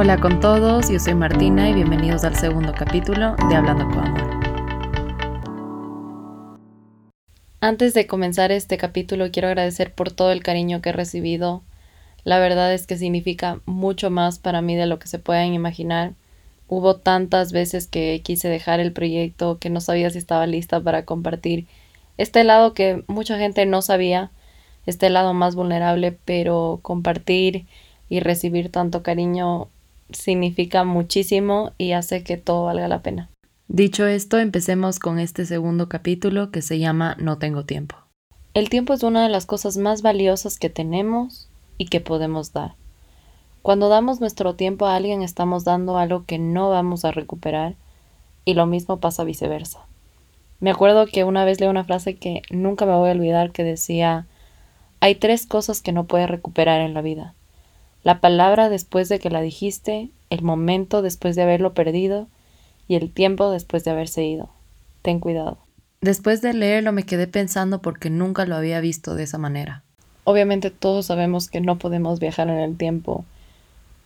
Hola con todos, yo soy Martina y bienvenidos al segundo capítulo de Hablando con Amor. Antes de comenzar este capítulo quiero agradecer por todo el cariño que he recibido. La verdad es que significa mucho más para mí de lo que se puedan imaginar. Hubo tantas veces que quise dejar el proyecto que no sabía si estaba lista para compartir este lado que mucha gente no sabía, este lado más vulnerable, pero compartir y recibir tanto cariño significa muchísimo y hace que todo valga la pena. Dicho esto, empecemos con este segundo capítulo que se llama No tengo tiempo. El tiempo es una de las cosas más valiosas que tenemos y que podemos dar. Cuando damos nuestro tiempo a alguien estamos dando algo que no vamos a recuperar y lo mismo pasa viceversa. Me acuerdo que una vez leí una frase que nunca me voy a olvidar que decía hay tres cosas que no puedes recuperar en la vida la palabra después de que la dijiste, el momento después de haberlo perdido y el tiempo después de haberse ido. Ten cuidado. Después de leerlo me quedé pensando porque nunca lo había visto de esa manera. Obviamente todos sabemos que no podemos viajar en el tiempo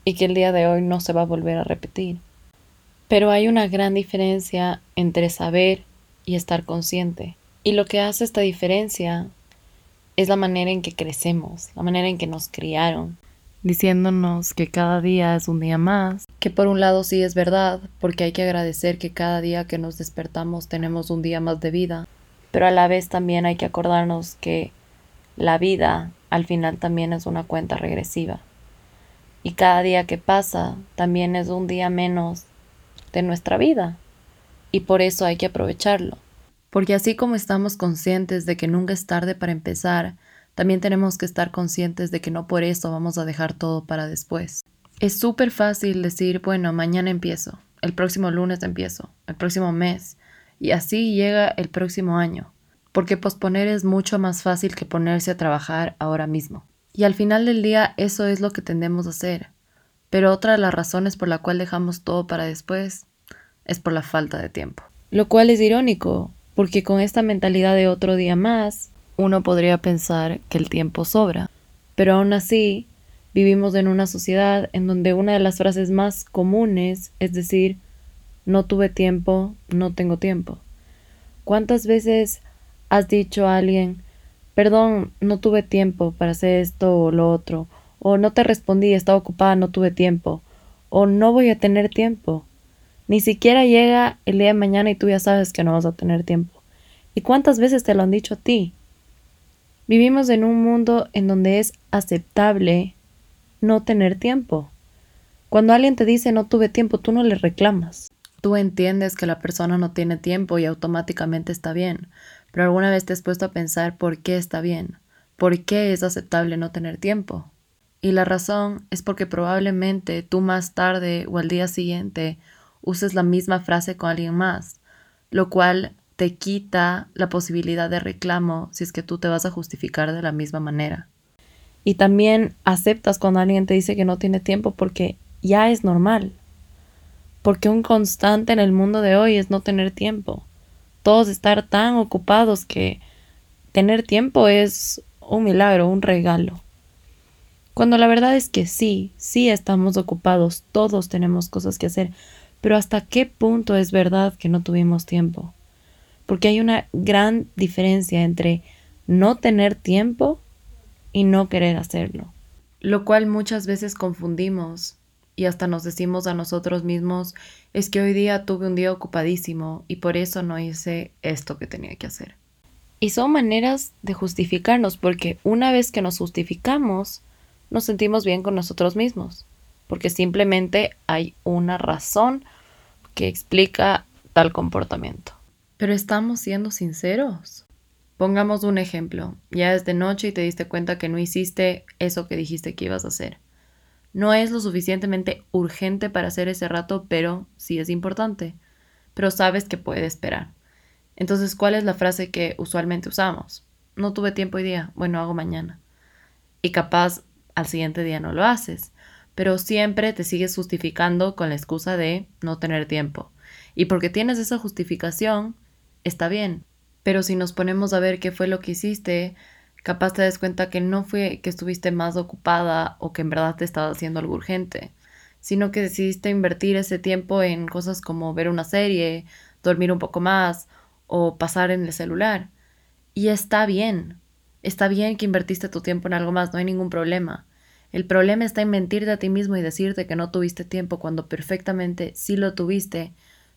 y que el día de hoy no se va a volver a repetir. Pero hay una gran diferencia entre saber y estar consciente. Y lo que hace esta diferencia es la manera en que crecemos, la manera en que nos criaron, diciéndonos que cada día es un día más, que por un lado sí es verdad, porque hay que agradecer que cada día que nos despertamos tenemos un día más de vida, pero a la vez también hay que acordarnos que la vida al final también es una cuenta regresiva. Y cada día que pasa también es un día menos de nuestra vida. Y por eso hay que aprovecharlo. Porque así como estamos conscientes de que nunca es tarde para empezar, también tenemos que estar conscientes de que no por eso vamos a dejar todo para después. Es súper fácil decir, bueno, mañana empiezo, el próximo lunes empiezo, el próximo mes, y así llega el próximo año, porque posponer es mucho más fácil que ponerse a trabajar ahora mismo. Y al final del día eso es lo que tendemos a hacer. Pero otra de las razones por la cual dejamos todo para después es por la falta de tiempo. Lo cual es irónico, porque con esta mentalidad de otro día más, uno podría pensar que el tiempo sobra, pero aún así vivimos en una sociedad en donde una de las frases más comunes es decir, no tuve tiempo, no tengo tiempo. ¿Cuántas veces has dicho a alguien, perdón, no tuve tiempo para hacer esto o lo otro, o no te respondí, estaba ocupada, no tuve tiempo, o no voy a tener tiempo? Ni siquiera llega el día de mañana y tú ya sabes que no vas a tener tiempo. ¿Y cuántas veces te lo han dicho a ti? Vivimos en un mundo en donde es aceptable no tener tiempo. Cuando alguien te dice no tuve tiempo, tú no le reclamas. Tú entiendes que la persona no tiene tiempo y automáticamente está bien, pero alguna vez te has puesto a pensar por qué está bien, por qué es aceptable no tener tiempo. Y la razón es porque probablemente tú más tarde o al día siguiente uses la misma frase con alguien más, lo cual te quita la posibilidad de reclamo si es que tú te vas a justificar de la misma manera. Y también aceptas cuando alguien te dice que no tiene tiempo porque ya es normal. Porque un constante en el mundo de hoy es no tener tiempo. Todos estar tan ocupados que tener tiempo es un milagro, un regalo. Cuando la verdad es que sí, sí estamos ocupados, todos tenemos cosas que hacer, pero ¿hasta qué punto es verdad que no tuvimos tiempo? Porque hay una gran diferencia entre no tener tiempo y no querer hacerlo, lo cual muchas veces confundimos y hasta nos decimos a nosotros mismos es que hoy día tuve un día ocupadísimo y por eso no hice esto que tenía que hacer. Y son maneras de justificarnos porque una vez que nos justificamos, nos sentimos bien con nosotros mismos, porque simplemente hay una razón que explica tal comportamiento. Pero estamos siendo sinceros. Pongamos un ejemplo. Ya es de noche y te diste cuenta que no hiciste eso que dijiste que ibas a hacer. No es lo suficientemente urgente para hacer ese rato, pero sí es importante. Pero sabes que puede esperar. Entonces, ¿cuál es la frase que usualmente usamos? No tuve tiempo hoy día, bueno, hago mañana. Y capaz al siguiente día no lo haces, pero siempre te sigues justificando con la excusa de no tener tiempo. Y porque tienes esa justificación, está bien. Pero si nos ponemos a ver qué fue lo que hiciste, capaz te das cuenta que no fue que estuviste más ocupada o que en verdad te estaba haciendo algo urgente. sino que decidiste invertir ese tiempo en cosas como ver una serie, dormir un poco más o pasar en el celular. Y está bien, está bien que invertiste tu tiempo en algo más, no hay ningún problema. El problema está en mentirte a ti mismo y decirte que no tuviste tiempo cuando perfectamente sí lo tuviste,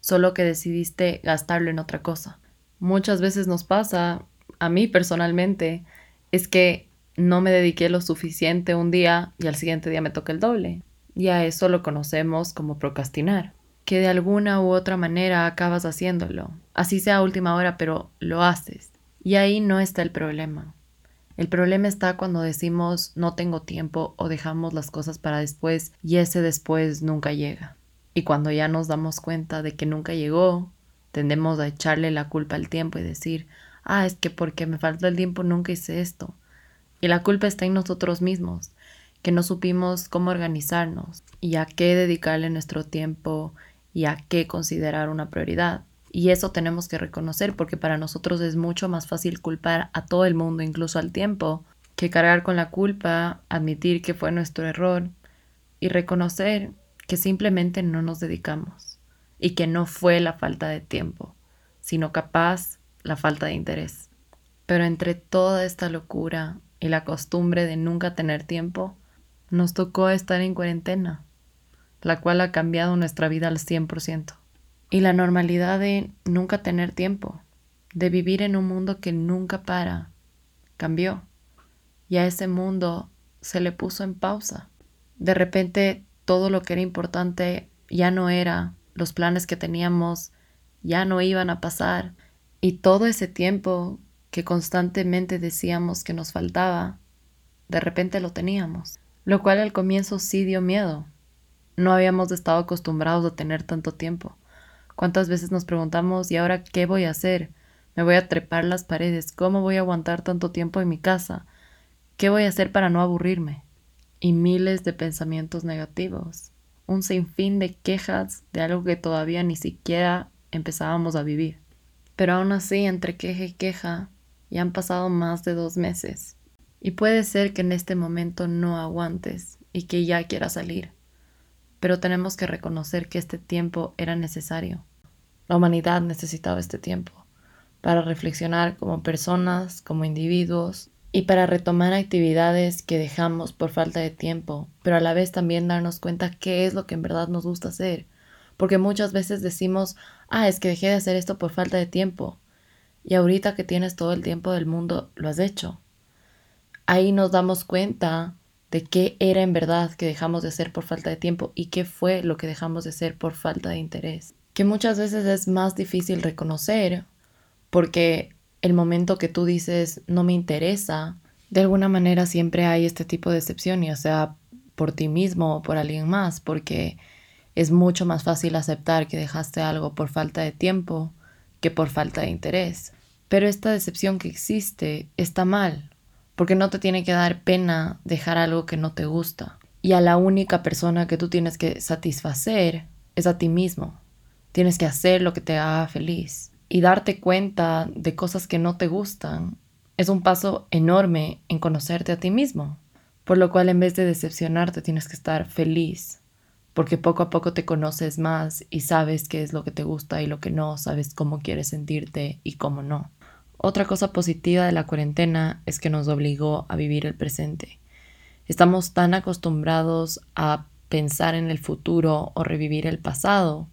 solo que decidiste gastarlo en otra cosa. Muchas veces nos pasa, a mí personalmente, es que no me dediqué lo suficiente un día y al siguiente día me toca el doble. Y a eso lo conocemos como procrastinar, que de alguna u otra manera acabas haciéndolo, así sea a última hora, pero lo haces. Y ahí no está el problema. El problema está cuando decimos no tengo tiempo o dejamos las cosas para después y ese después nunca llega. Y cuando ya nos damos cuenta de que nunca llegó, tendemos a echarle la culpa al tiempo y decir, ah, es que porque me faltó el tiempo nunca hice esto. Y la culpa está en nosotros mismos, que no supimos cómo organizarnos y a qué dedicarle nuestro tiempo y a qué considerar una prioridad. Y eso tenemos que reconocer porque para nosotros es mucho más fácil culpar a todo el mundo, incluso al tiempo, que cargar con la culpa, admitir que fue nuestro error y reconocer que simplemente no nos dedicamos y que no fue la falta de tiempo, sino capaz la falta de interés. Pero entre toda esta locura y la costumbre de nunca tener tiempo, nos tocó estar en cuarentena, la cual ha cambiado nuestra vida al 100% y la normalidad de nunca tener tiempo, de vivir en un mundo que nunca para, cambió. Y a ese mundo se le puso en pausa. De repente todo lo que era importante ya no era, los planes que teníamos ya no iban a pasar y todo ese tiempo que constantemente decíamos que nos faltaba, de repente lo teníamos, lo cual al comienzo sí dio miedo. No habíamos estado acostumbrados a tener tanto tiempo. ¿Cuántas veces nos preguntamos, ¿y ahora qué voy a hacer? ¿Me voy a trepar las paredes? ¿Cómo voy a aguantar tanto tiempo en mi casa? ¿Qué voy a hacer para no aburrirme? Y miles de pensamientos negativos. Un sinfín de quejas de algo que todavía ni siquiera empezábamos a vivir. Pero aún así, entre queja y queja, ya han pasado más de dos meses. Y puede ser que en este momento no aguantes y que ya quieras salir pero tenemos que reconocer que este tiempo era necesario. La humanidad necesitaba este tiempo para reflexionar como personas, como individuos y para retomar actividades que dejamos por falta de tiempo, pero a la vez también darnos cuenta qué es lo que en verdad nos gusta hacer. Porque muchas veces decimos, ah, es que dejé de hacer esto por falta de tiempo. Y ahorita que tienes todo el tiempo del mundo, lo has hecho. Ahí nos damos cuenta de qué era en verdad que dejamos de hacer por falta de tiempo y qué fue lo que dejamos de hacer por falta de interés. Que muchas veces es más difícil reconocer porque el momento que tú dices no me interesa, de alguna manera siempre hay este tipo de excepción, ya sea por ti mismo o por alguien más, porque es mucho más fácil aceptar que dejaste algo por falta de tiempo que por falta de interés. Pero esta decepción que existe está mal, porque no te tiene que dar pena dejar algo que no te gusta. Y a la única persona que tú tienes que satisfacer es a ti mismo. Tienes que hacer lo que te haga feliz. Y darte cuenta de cosas que no te gustan es un paso enorme en conocerte a ti mismo. Por lo cual en vez de decepcionarte tienes que estar feliz. Porque poco a poco te conoces más y sabes qué es lo que te gusta y lo que no, sabes cómo quieres sentirte y cómo no. Otra cosa positiva de la cuarentena es que nos obligó a vivir el presente. Estamos tan acostumbrados a pensar en el futuro o revivir el pasado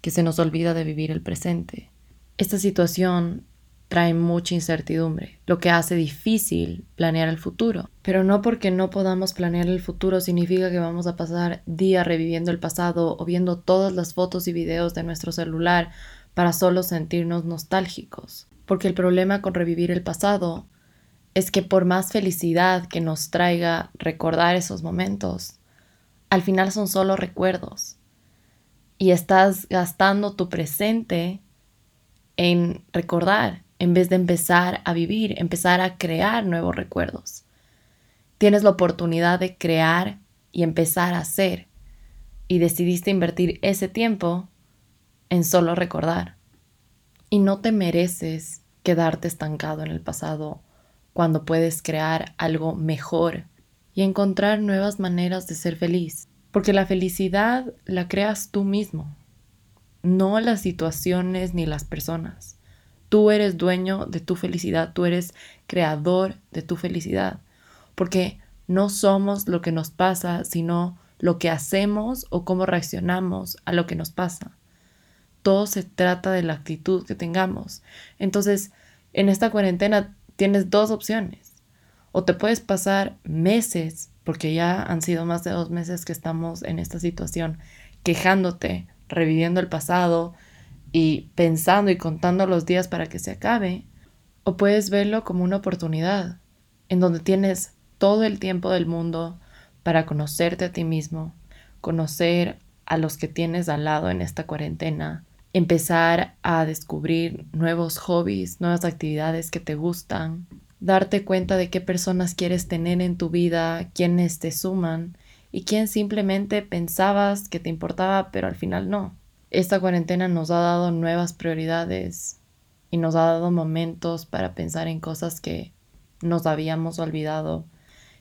que se nos olvida de vivir el presente. Esta situación trae mucha incertidumbre, lo que hace difícil planear el futuro. Pero no porque no podamos planear el futuro significa que vamos a pasar días reviviendo el pasado o viendo todas las fotos y videos de nuestro celular para solo sentirnos nostálgicos porque el problema con revivir el pasado es que por más felicidad que nos traiga recordar esos momentos, al final son solo recuerdos. Y estás gastando tu presente en recordar en vez de empezar a vivir, empezar a crear nuevos recuerdos. Tienes la oportunidad de crear y empezar a hacer y decidiste invertir ese tiempo en solo recordar. Y no te mereces quedarte estancado en el pasado cuando puedes crear algo mejor y encontrar nuevas maneras de ser feliz. Porque la felicidad la creas tú mismo, no las situaciones ni las personas. Tú eres dueño de tu felicidad, tú eres creador de tu felicidad, porque no somos lo que nos pasa, sino lo que hacemos o cómo reaccionamos a lo que nos pasa. Todo se trata de la actitud que tengamos. Entonces, en esta cuarentena tienes dos opciones. O te puedes pasar meses, porque ya han sido más de dos meses que estamos en esta situación, quejándote, reviviendo el pasado y pensando y contando los días para que se acabe. O puedes verlo como una oportunidad, en donde tienes todo el tiempo del mundo para conocerte a ti mismo, conocer a los que tienes al lado en esta cuarentena, empezar a descubrir nuevos hobbies, nuevas actividades que te gustan, darte cuenta de qué personas quieres tener en tu vida, quiénes te suman y quién simplemente pensabas que te importaba, pero al final no. Esta cuarentena nos ha dado nuevas prioridades y nos ha dado momentos para pensar en cosas que nos habíamos olvidado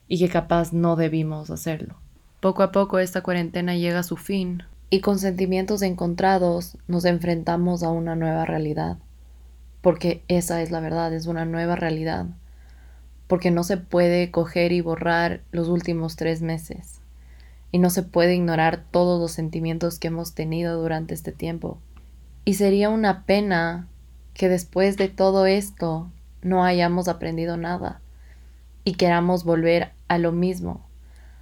y que capaz no debimos hacerlo. Poco a poco esta cuarentena llega a su fin y con sentimientos encontrados nos enfrentamos a una nueva realidad. Porque esa es la verdad, es una nueva realidad. Porque no se puede coger y borrar los últimos tres meses. Y no se puede ignorar todos los sentimientos que hemos tenido durante este tiempo. Y sería una pena que después de todo esto no hayamos aprendido nada y queramos volver a lo mismo,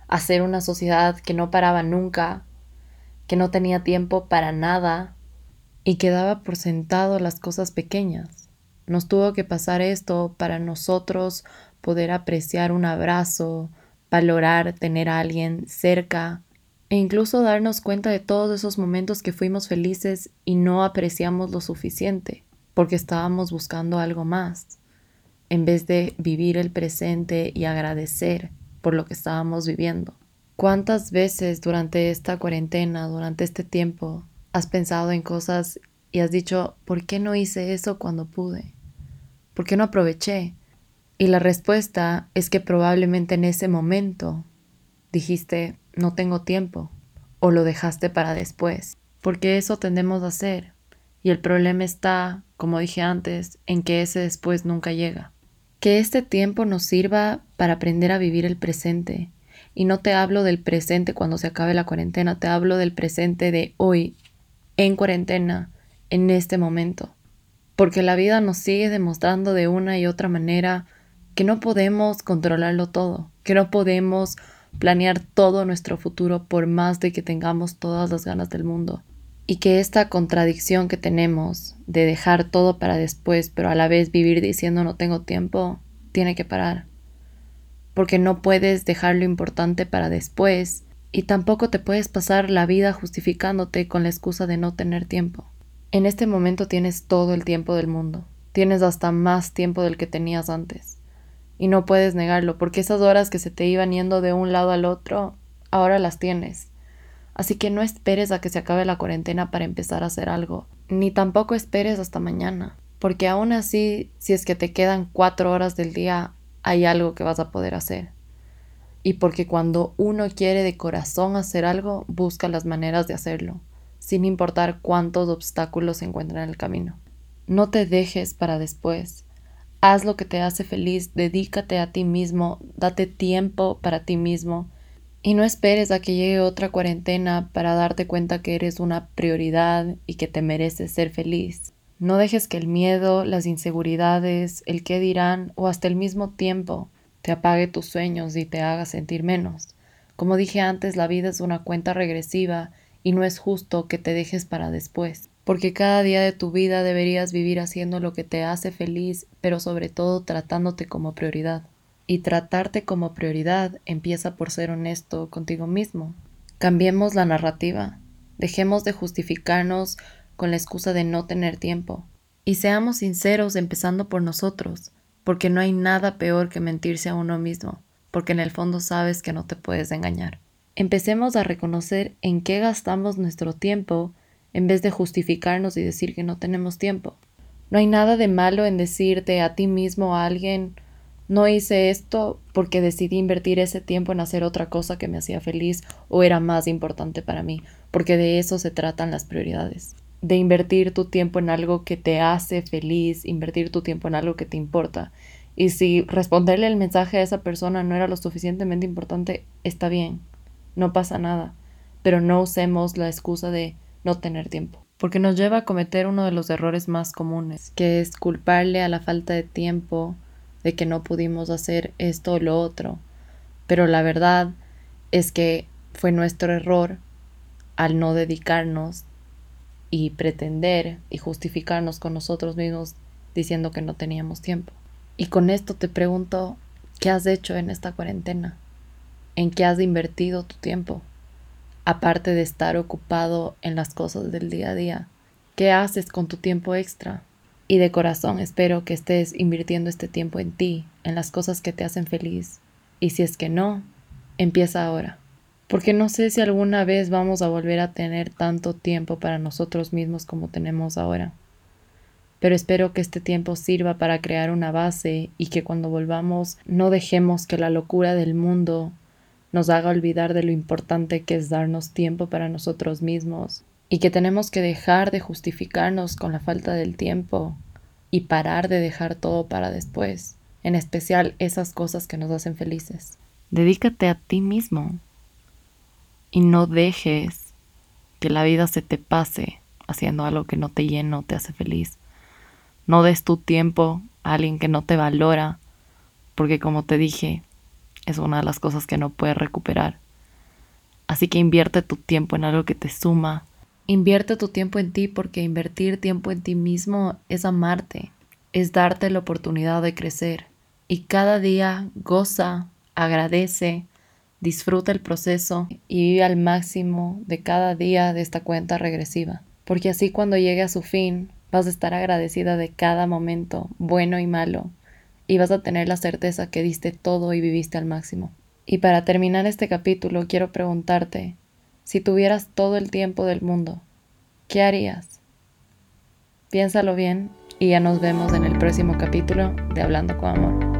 a ser una sociedad que no paraba nunca, que no tenía tiempo para nada y que daba por sentado las cosas pequeñas. Nos tuvo que pasar esto para nosotros poder apreciar un abrazo, valorar tener a alguien cerca e incluso darnos cuenta de todos esos momentos que fuimos felices y no apreciamos lo suficiente porque estábamos buscando algo más en vez de vivir el presente y agradecer por lo que estábamos viviendo. ¿Cuántas veces durante esta cuarentena, durante este tiempo, has pensado en cosas y has dicho, ¿por qué no hice eso cuando pude? ¿Por qué no aproveché? Y la respuesta es que probablemente en ese momento dijiste, no tengo tiempo, o lo dejaste para después, porque eso tendemos a hacer. Y el problema está, como dije antes, en que ese después nunca llega. Que este tiempo nos sirva para aprender a vivir el presente. Y no te hablo del presente cuando se acabe la cuarentena, te hablo del presente de hoy, en cuarentena, en este momento. Porque la vida nos sigue demostrando de una y otra manera que no podemos controlarlo todo, que no podemos planear todo nuestro futuro por más de que tengamos todas las ganas del mundo y que esta contradicción que tenemos de dejar todo para después, pero a la vez vivir diciendo no tengo tiempo, tiene que parar. Porque no puedes dejar lo importante para después y tampoco te puedes pasar la vida justificándote con la excusa de no tener tiempo. En este momento tienes todo el tiempo del mundo, tienes hasta más tiempo del que tenías antes. Y no puedes negarlo, porque esas horas que se te iban yendo de un lado al otro, ahora las tienes Así que no esperes a que se acabe la cuarentena para empezar a hacer algo, ni tampoco esperes hasta mañana, porque aún así, si es que te quedan cuatro horas del día, hay algo que vas a poder hacer. Y porque cuando uno quiere de corazón hacer algo, busca las maneras de hacerlo, sin importar cuántos obstáculos se encuentran en el camino. No te dejes para después. Haz lo que te hace feliz, dedícate a ti mismo, date tiempo para ti mismo y no esperes a que llegue otra cuarentena para darte cuenta que eres una prioridad y que te mereces ser feliz. No dejes que el miedo, las inseguridades, el qué dirán o hasta el mismo tiempo te apague tus sueños y te haga sentir menos. Como dije antes, la vida es una cuenta regresiva y no es justo que te dejes para después, porque cada día de tu vida deberías vivir haciendo lo que te hace feliz, pero sobre todo tratándote como prioridad. Y tratarte como prioridad empieza por ser honesto contigo mismo. Cambiemos la narrativa. Dejemos de justificarnos con la excusa de no tener tiempo. Y seamos sinceros empezando por nosotros, porque no hay nada peor que mentirse a uno mismo, porque en el fondo sabes que no te puedes engañar. Empecemos a reconocer en qué gastamos nuestro tiempo en vez de justificarnos y decir que no tenemos tiempo. No hay nada de malo en decirte a ti mismo o a alguien No hice esto porque decidí invertir ese tiempo en hacer otra cosa que me hacía feliz o era más importante para mí, porque de eso se tratan las prioridades. De invertir tu tiempo en algo que te hace feliz, invertir tu tiempo en algo que te importa. Y si responderle el mensaje a esa persona no era lo suficientemente importante, está bien, no pasa nada. Pero no usemos la excusa de no tener tiempo, porque nos lleva a cometer uno de los errores más comunes, que es culparle a la falta de tiempo de que no pudimos hacer esto o lo otro. Pero la verdad es que fue nuestro error al no dedicarnos y pretender y justificarnos con nosotros mismos diciendo que no teníamos tiempo. Y con esto te pregunto, ¿qué has hecho en esta cuarentena? ¿En qué has invertido tu tiempo? Aparte de estar ocupado en las cosas del día a día, ¿qué haces con tu tiempo extra? Y de corazón espero que estés invirtiendo este tiempo en ti, en las cosas que te hacen feliz. Y si es que no, empieza ahora. Porque no sé si alguna vez vamos a volver a tener tanto tiempo para nosotros mismos como tenemos ahora. Pero espero que este tiempo sirva para crear una base y que cuando volvamos no dejemos que la locura del mundo nos haga olvidar de lo importante que es darnos tiempo para nosotros mismos y que tenemos que dejar de justificarnos con la falta del tiempo y parar de dejar todo para después, en especial esas cosas que nos hacen felices. Dedícate a ti mismo y no dejes que la vida se te pase haciendo algo que no te llena o te hace feliz. No des tu tiempo a alguien que no te valora, porque como te dije, es una de las cosas que no puedes recuperar. Así que invierte tu tiempo en algo que te suma, Invierte tu tiempo en ti porque invertir tiempo en ti mismo es amarte, es darte la oportunidad de crecer. Y cada día goza, agradece, disfruta el proceso y vive al máximo de cada día de esta cuenta regresiva. Porque así cuando llegue a su fin vas a estar agradecida de cada momento, bueno y malo, y vas a tener la certeza que diste todo y viviste al máximo. Y para terminar este capítulo quiero preguntarte, si tuvieras todo el tiempo del mundo, ¿qué harías? Piénsalo bien y ya nos vemos en el próximo capítulo de Hablando con Amor.